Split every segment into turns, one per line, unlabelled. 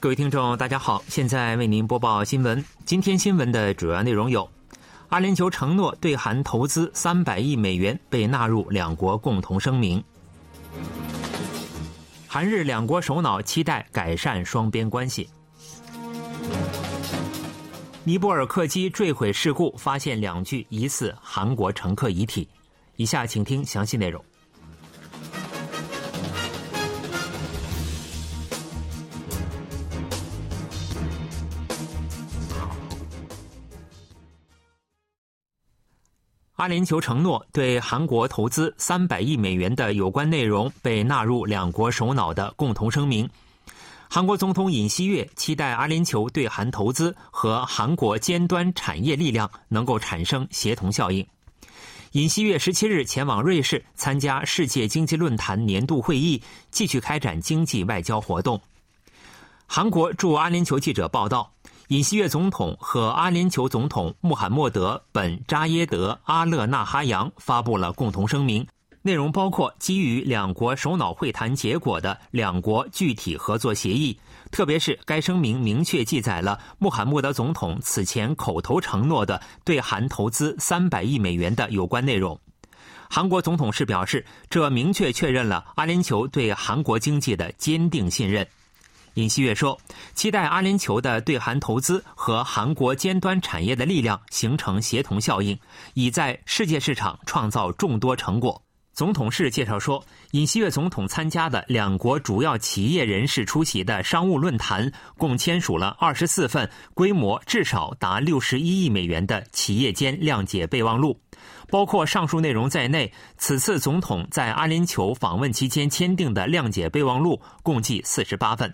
各位听众，大家好，现在为您播报新闻。今天新闻的主要内容有：阿联酋承诺对韩投资三百亿美元被纳入两国共同声明；韩日两国首脑期待改善双边关系；尼泊尔客机坠毁事故发现两具疑似韩国乘客遗体。以下请听详细内容。阿联酋承诺对韩国投资三百亿美元的有关内容被纳入两国首脑的共同声明。韩国总统尹锡悦期待阿联酋对韩投资和韩国尖端产业力量能够产生协同效应。尹锡悦十七日前往瑞士参加世界经济论坛年度会议，继续开展经济外交活动。韩国驻阿联酋记者报道。尹锡悦总统和阿联酋总统穆罕默德·本·扎耶德·阿勒纳哈扬发布了共同声明，内容包括基于两国首脑会谈结果的两国具体合作协议，特别是该声明明确记载了穆罕默德总统此前口头承诺的对韩投资三百亿美元的有关内容。韩国总统是表示，这明确确认了阿联酋对韩国经济的坚定信任。尹锡悦说：“期待阿联酋的对韩投资和韩国尖端产业的力量形成协同效应，已在世界市场创造众多成果。”总统室介绍说，尹锡悦总统参加的两国主要企业人士出席的商务论坛，共签署了二十四份规模至少达六十一亿美元的企业间谅解备忘录，包括上述内容在内。此次总统在阿联酋访问期间签订的谅解备忘录共计四十八份。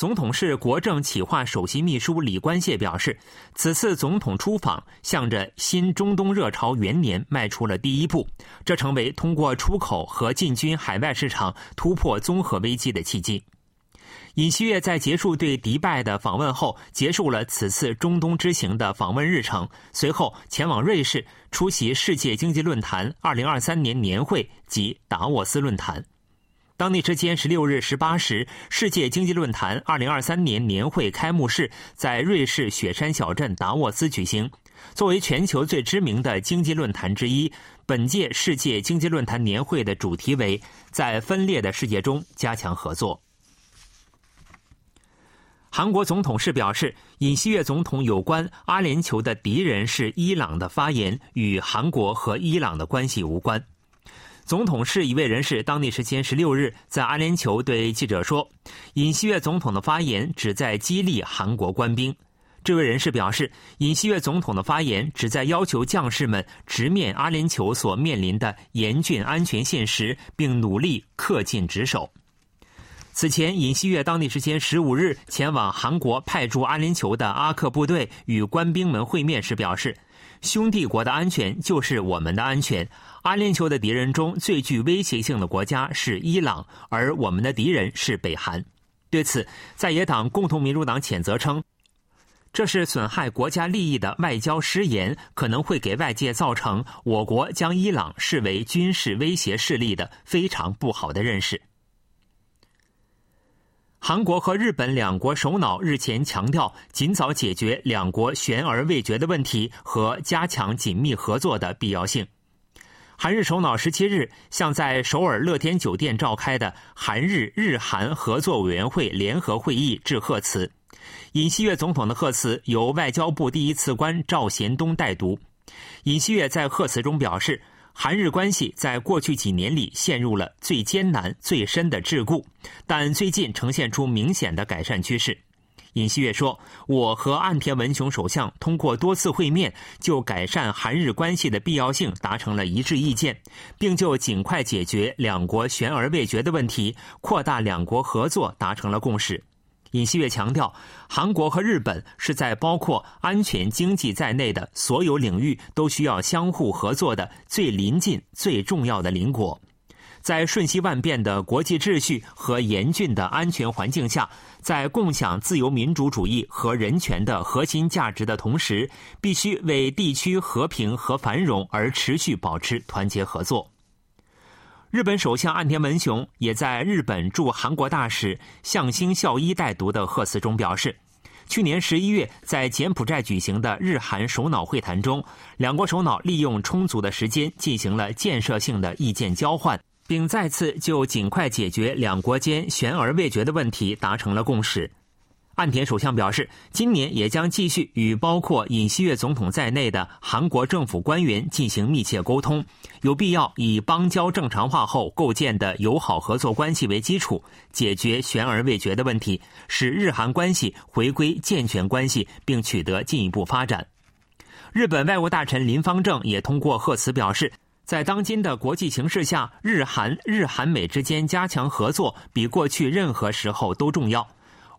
总统室国政企划首席秘书李官谢表示，此次总统出访向着新中东热潮元年迈出了第一步，这成为通过出口和进军海外市场突破综合危机的契机。尹锡悦在结束对迪拜的访问后，结束了此次中东之行的访问日程，随后前往瑞士出席世界经济论坛2023年年会及达沃斯论坛。当地时间十六日十八时，世界经济论坛二零二三年年会开幕式在瑞士雪山小镇达沃斯举行。作为全球最知名的经济论坛之一，本届世界经济论坛年会的主题为“在分裂的世界中加强合作”。韩国总统室表示，尹锡悦总统有关阿联酋的敌人是伊朗的发言与韩国和伊朗的关系无关。总统室一位人士当地时间十六日在阿联酋对记者说：“尹锡悦总统的发言旨在激励韩国官兵。”这位人士表示，尹锡悦总统的发言旨在要求将士们直面阿联酋所面临的严峻安全现实，并努力恪尽职守。此前，尹锡悦当地时间十五日前往韩国派驻阿联酋的阿克部队与官兵们会面时表示：“兄弟国的安全就是我们的安全。”阿联酋的敌人中最具威胁性的国家是伊朗，而我们的敌人是北韩。对此，在野党共同民主党谴责称，这是损害国家利益的外交失言，可能会给外界造成我国将伊朗视为军事威胁势力的非常不好的认识。韩国和日本两国首脑日前强调，尽早解决两国悬而未决的问题和加强紧密合作的必要性。韩日首脑十七日向在首尔乐天酒店召开的韩日日韩合作委员会联合会议致贺词。尹锡悦总统的贺词由外交部第一次官赵贤东代读。尹锡悦在贺词中表示，韩日关系在过去几年里陷入了最艰难、最深的桎梏，但最近呈现出明显的改善趋势。尹锡悦说：“我和岸田文雄首相通过多次会面，就改善韩日关系的必要性达成了一致意见，并就尽快解决两国悬而未决的问题、扩大两国合作达成了共识。”尹锡悦强调，韩国和日本是在包括安全、经济在内的所有领域都需要相互合作的最临近、最重要的邻国。在瞬息万变的国际秩序和严峻的安全环境下，在共享自由民主主义和人权的核心价值的同时，必须为地区和平和繁荣而持续保持团结合作。日本首相岸田文雄也在日本驻韩国大使向星孝一带读的贺词中表示，去年十一月在柬埔寨举行的日韩首脑会谈中，两国首脑利用充足的时间进行了建设性的意见交换，并再次就尽快解决两国间悬而未决的问题达成了共识。岸田首相表示，今年也将继续与包括尹锡悦总统在内的韩国政府官员进行密切沟通，有必要以邦交正常化后构建的友好合作关系为基础，解决悬而未决的问题，使日韩关系回归健全关系，并取得进一步发展。日本外务大臣林方正也通过贺词表示，在当今的国际形势下，日韩、日韩美之间加强合作比过去任何时候都重要。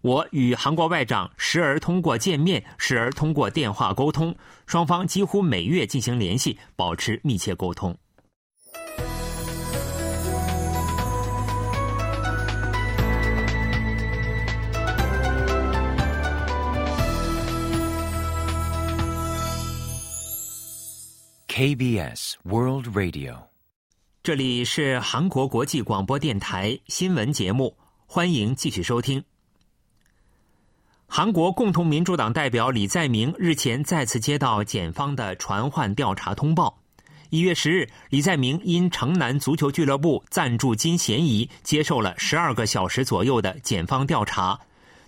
我与韩国外长时而通过见面，时而通过电话沟通，双方几乎每月进行联系，保持密切沟通。
KBS World Radio，
这里是韩国国际广播电台新闻节目，欢迎继续收听。韩国共同民主党代表李在明日前再次接到检方的传唤调查通报。一月十日，李在明因城南足球俱乐部赞助金嫌疑，接受了十二个小时左右的检方调查。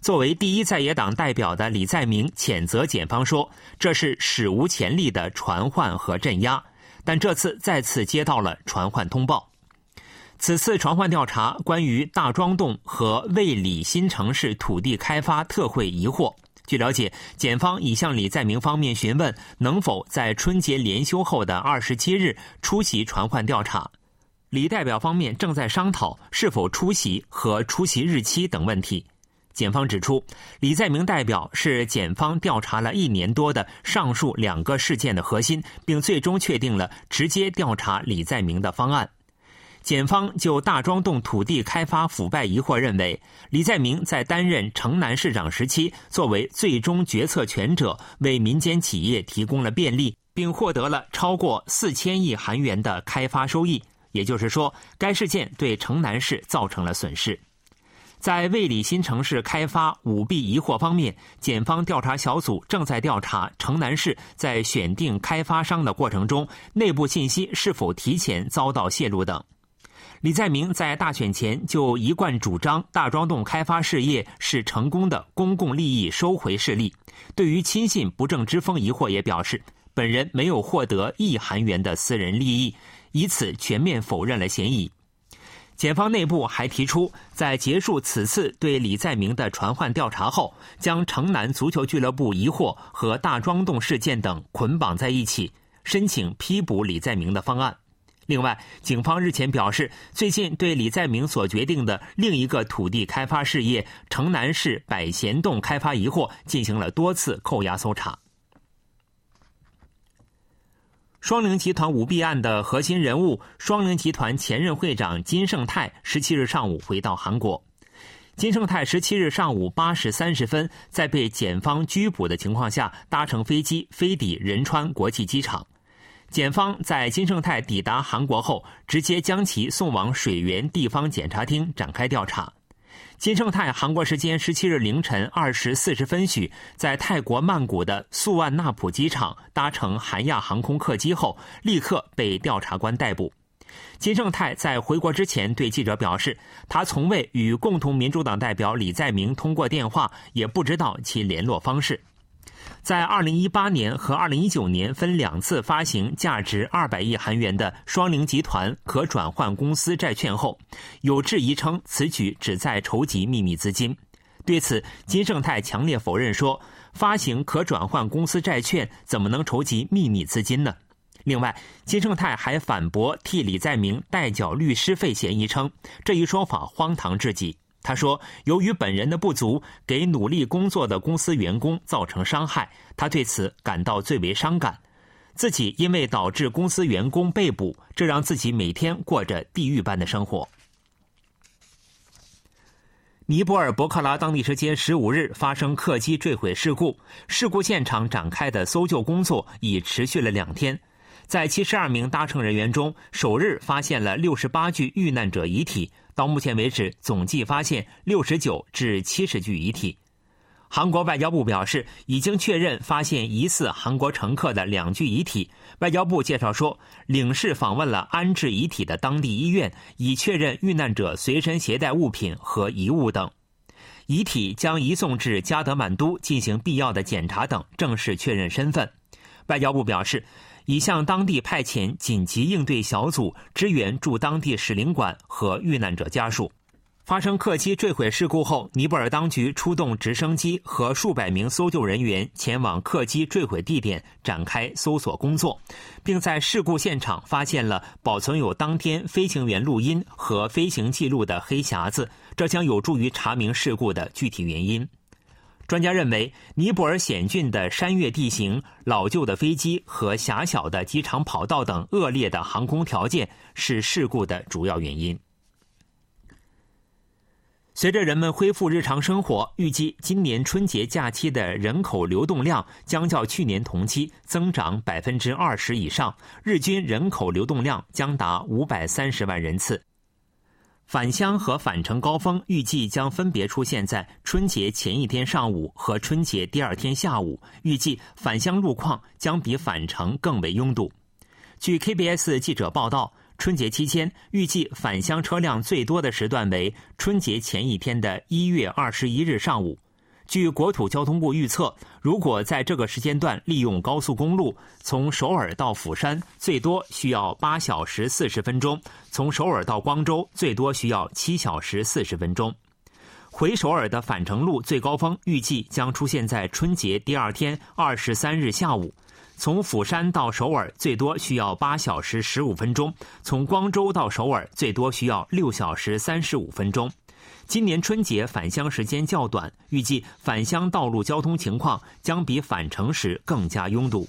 作为第一在野党代表的李在明谴责检方说，这是史无前例的传唤和镇压。但这次再次接到了传唤通报。此次传唤调查关于大庄洞和卫理新城市土地开发特惠疑惑。据了解，检方已向李在明方面询问能否在春节连休后的二十七日出席传唤调查。李代表方面正在商讨是否出席和出席日期等问题。检方指出，李在明代表是检方调查了一年多的上述两个事件的核心，并最终确定了直接调查李在明的方案。检方就大庄洞土地开发腐败疑惑认为，李在明在担任城南市长时期，作为最终决策权者，为民间企业提供了便利，并获得了超过四千亿韩元的开发收益。也就是说，该事件对城南市造成了损失。在卫理新城市开发舞弊疑惑方面，检方调查小组正在调查城南市在选定开发商的过程中，内部信息是否提前遭到泄露等。李在明在大选前就一贯主张大庄洞开发事业是成功的公共利益收回事例。对于亲信不正之风疑惑，也表示本人没有获得亿韩元的私人利益，以此全面否认了嫌疑。检方内部还提出，在结束此次对李在明的传唤调查后，将城南足球俱乐部疑惑和大庄洞事件等捆绑在一起，申请批捕李在明的方案。另外，警方日前表示，最近对李在明所决定的另一个土地开发事业城南市百贤洞开发疑惑进行了多次扣押搜查。双菱集团舞弊案的核心人物、双菱集团前任会长金圣泰，十七日上午回到韩国。金圣泰十七日上午八时三十分，在被检方拘捕的情况下，搭乘飞机飞抵仁川国际机场。检方在金圣泰抵达韩国后，直接将其送往水源地方检察厅展开调查。金圣泰韩国时间十七日凌晨二时四十分许，在泰国曼谷的素万纳普机场搭乘韩亚航空客机后，立刻被调查官逮捕。金圣泰在回国之前对记者表示，他从未与共同民主党代表李在明通过电话，也不知道其联络方式。在2018年和2019年分两次发行价值200亿韩元的双菱集团可转换公司债券后，有质疑称此举旨在筹集秘密资金。对此，金圣泰强烈否认说，发行可转换公司债券怎么能筹集秘密资金呢？另外，金圣泰还反驳替李在明代缴律师费嫌疑，称这一说法荒唐至极。他说：“由于本人的不足，给努力工作的公司员工造成伤害，他对此感到最为伤感。自己因为导致公司员工被捕，这让自己每天过着地狱般的生活。”尼泊尔博克拉当地时间十五日发生客机坠毁事故，事故现场展开的搜救工作已持续了两天。在七十二名搭乘人员中，首日发现了六十八具遇难者遗体。到目前为止，总计发现六十九至七十具遗体。韩国外交部表示，已经确认发现疑似韩国乘客的两具遗体。外交部介绍说，领事访问了安置遗体的当地医院，已确认遇难者随身携带物品和遗物等。遗体将移送至加德满都进行必要的检查等，正式确认身份。外交部表示。已向当地派遣紧急应对小组支援驻当地使领馆和遇难者家属。发生客机坠毁事故后，尼泊尔当局出动直升机和数百名搜救人员前往客机坠毁地点展开搜索工作，并在事故现场发现了保存有当天飞行员录音和飞行记录的黑匣子，这将有助于查明事故的具体原因。专家认为，尼泊尔险峻的山岳地形、老旧的飞机和狭小的机场跑道等恶劣的航空条件是事故的主要原因。随着人们恢复日常生活，预计今年春节假期的人口流动量将较去年同期增长百分之二十以上，日均人口流动量将达五百三十万人次。返乡和返程高峰预计将分别出现在春节前一天上午和春节第二天下午。预计返乡路况将比返程更为拥堵。据 KBS 记者报道，春节期间预计返乡车辆最多的时段为春节前一天的一月二十一日上午。据国土交通部预测，如果在这个时间段利用高速公路，从首尔到釜山最多需要八小时四十分钟；从首尔到光州最多需要七小时四十分钟。回首尔的返程路最高峰预计将出现在春节第二天二十三日下午，从釜山到首尔最多需要八小时十五分钟；从光州到首尔最多需要六小时三十五分钟。今年春节返乡时间较短，预计返乡道路交通情况将比返程时更加拥堵。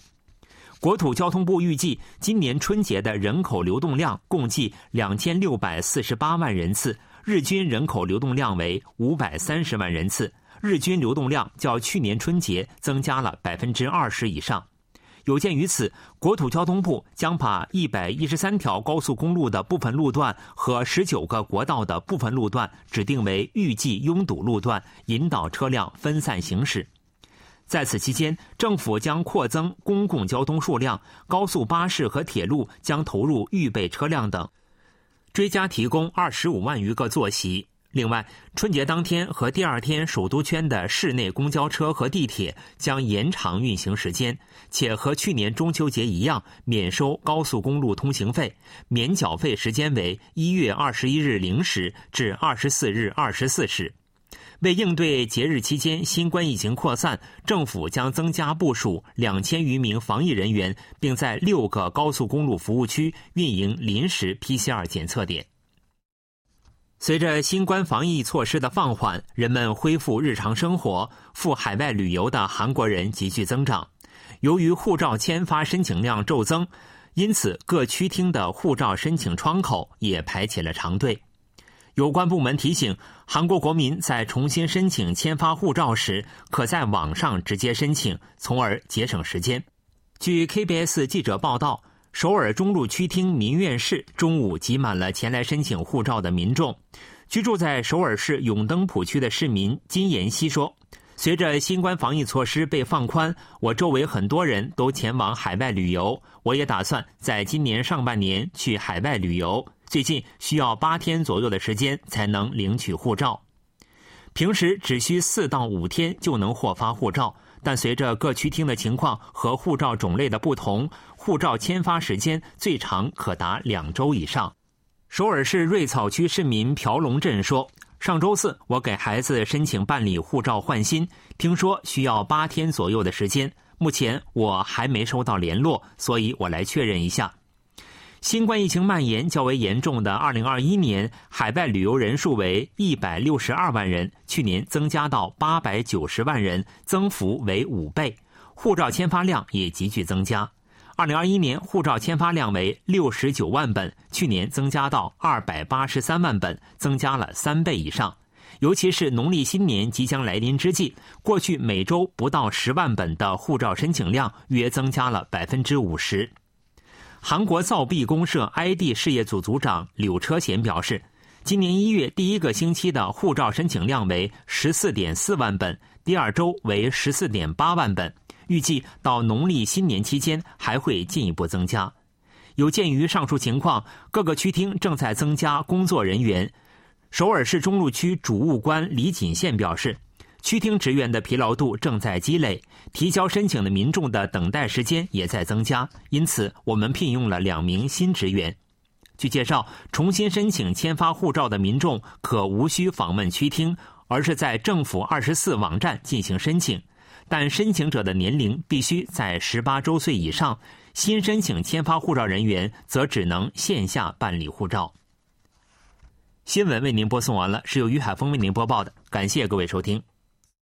国土交通部预计，今年春节的人口流动量共计两千六百四十八万人次，日均人口流动量为五百三十万人次，日均流动量较去年春节增加了百分之二十以上。有鉴于此，国土交通部将把一百一十三条高速公路的部分路段和十九个国道的部分路段指定为预计拥堵路段，引导车辆分散行驶。在此期间，政府将扩增公共交通数量，高速巴士和铁路将投入预备车辆等，追加提供二十五万余个座席。另外，春节当天和第二天，首都圈的市内公交车和地铁将延长运行时间，且和去年中秋节一样，免收高速公路通行费，免缴费时间为一月二十一日零时至二十四日二十四时。为应对节日期间新冠疫情扩散，政府将增加部署两千余名防疫人员，并在六个高速公路服务区运营临时 PCR 检测点。随着新冠防疫措施的放缓，人们恢复日常生活，赴海外旅游的韩国人急剧增长。由于护照签发申请量骤增，因此各区厅的护照申请窗口也排起了长队。有关部门提醒，韩国国民在重新申请签发护照时，可在网上直接申请，从而节省时间。据 KBS 记者报道。首尔中路区厅民院室中午挤满了前来申请护照的民众。居住在首尔市永登浦区的市民金延熙说：“随着新冠防疫措施被放宽，我周围很多人都前往海外旅游，我也打算在今年上半年去海外旅游。最近需要八天左右的时间才能领取护照，平时只需四到五天就能获发护照。”但随着各区厅的情况和护照种类的不同，护照签发时间最长可达两周以上。首尔市瑞草区市民朴龙镇说：“上周四我给孩子申请办理护照换新，听说需要八天左右的时间，目前我还没收到联络，所以我来确认一下。”新冠疫情蔓延较为严重的2021年，海外旅游人数为162万人，去年增加到890万人，增幅为五倍。护照签发量也急剧增加，2021年护照签发量为69万本，去年增加到283万本，增加了三倍以上。尤其是农历新年即将来临之际，过去每周不到十万本的护照申请量约增加了百分之五十。韩国造币公社 ID 事业组组长柳车贤表示，今年一月第一个星期的护照申请量为十四点四万本，第二周为十四点八万本，预计到农历新年期间还会进一步增加。有鉴于上述情况，各个区厅正在增加工作人员。首尔市中路区主务官李锦宪表示。区厅职员的疲劳度正在积累，提交申请的民众的等待时间也在增加，因此我们聘用了两名新职员。据介绍，重新申请签发护照的民众可无需访问区厅，而是在政府二十四网站进行申请，但申请者的年龄必须在十八周岁以上。新申请签发护照人员则只能线下办理护照。新闻为您播送完了，是由于海峰为您播报的，感谢各位收听。